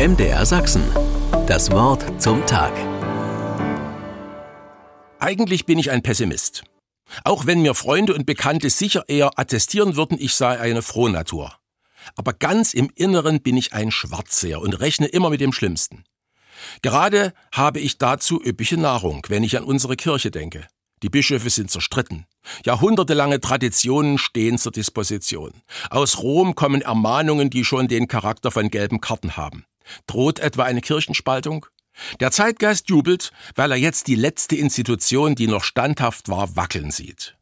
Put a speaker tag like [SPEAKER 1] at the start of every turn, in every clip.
[SPEAKER 1] MDR Sachsen. Das Wort zum Tag.
[SPEAKER 2] Eigentlich bin ich ein Pessimist. Auch wenn mir Freunde und Bekannte sicher eher attestieren würden, ich sei eine Frohnatur. Aber ganz im Inneren bin ich ein Schwarzseher und rechne immer mit dem Schlimmsten. Gerade habe ich dazu üppige Nahrung, wenn ich an unsere Kirche denke. Die Bischöfe sind zerstritten. Jahrhundertelange Traditionen stehen zur Disposition. Aus Rom kommen Ermahnungen, die schon den Charakter von gelben Karten haben. Droht etwa eine Kirchenspaltung? Der Zeitgeist jubelt, weil er jetzt die letzte Institution, die noch standhaft war, wackeln sieht.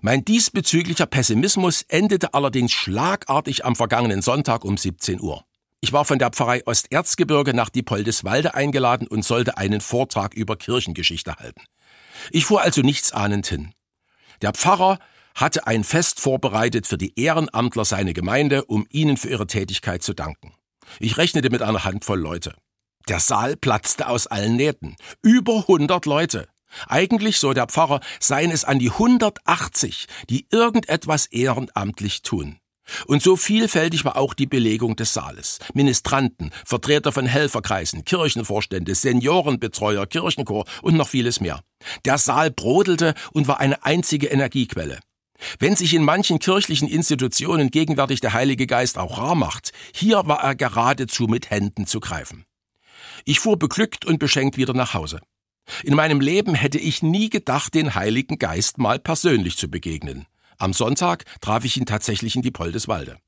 [SPEAKER 2] Mein diesbezüglicher Pessimismus endete allerdings schlagartig am vergangenen Sonntag um 17 Uhr. Ich war von der Pfarrei Osterzgebirge nach Diepoldeswalde eingeladen und sollte einen Vortrag über Kirchengeschichte halten. Ich fuhr also nichtsahnend hin. Der Pfarrer hatte ein Fest vorbereitet für die Ehrenamtler seiner Gemeinde, um ihnen für ihre Tätigkeit zu danken. Ich rechnete mit einer Handvoll Leute. Der Saal platzte aus allen Nähten. Über 100 Leute. Eigentlich, so der Pfarrer, seien es an die 180, die irgendetwas ehrenamtlich tun. Und so vielfältig war auch die Belegung des Saales. Ministranten, Vertreter von Helferkreisen, Kirchenvorstände, Seniorenbetreuer, Kirchenchor und noch vieles mehr. Der Saal brodelte und war eine einzige Energiequelle. Wenn sich in manchen kirchlichen Institutionen gegenwärtig der Heilige Geist auch rar macht, hier war er geradezu mit Händen zu greifen. Ich fuhr beglückt und beschenkt wieder nach Hause. In meinem Leben hätte ich nie gedacht, den Heiligen Geist mal persönlich zu begegnen. Am Sonntag traf ich ihn tatsächlich in die Poldeswalde.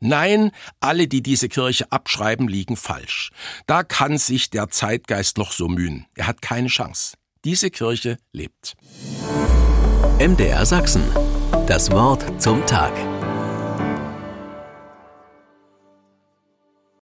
[SPEAKER 2] Nein, alle, die diese Kirche abschreiben, liegen falsch. Da kann sich der Zeitgeist noch so mühen. Er hat keine Chance. Diese Kirche lebt.
[SPEAKER 1] MDR Sachsen. Das Wort zum Tag.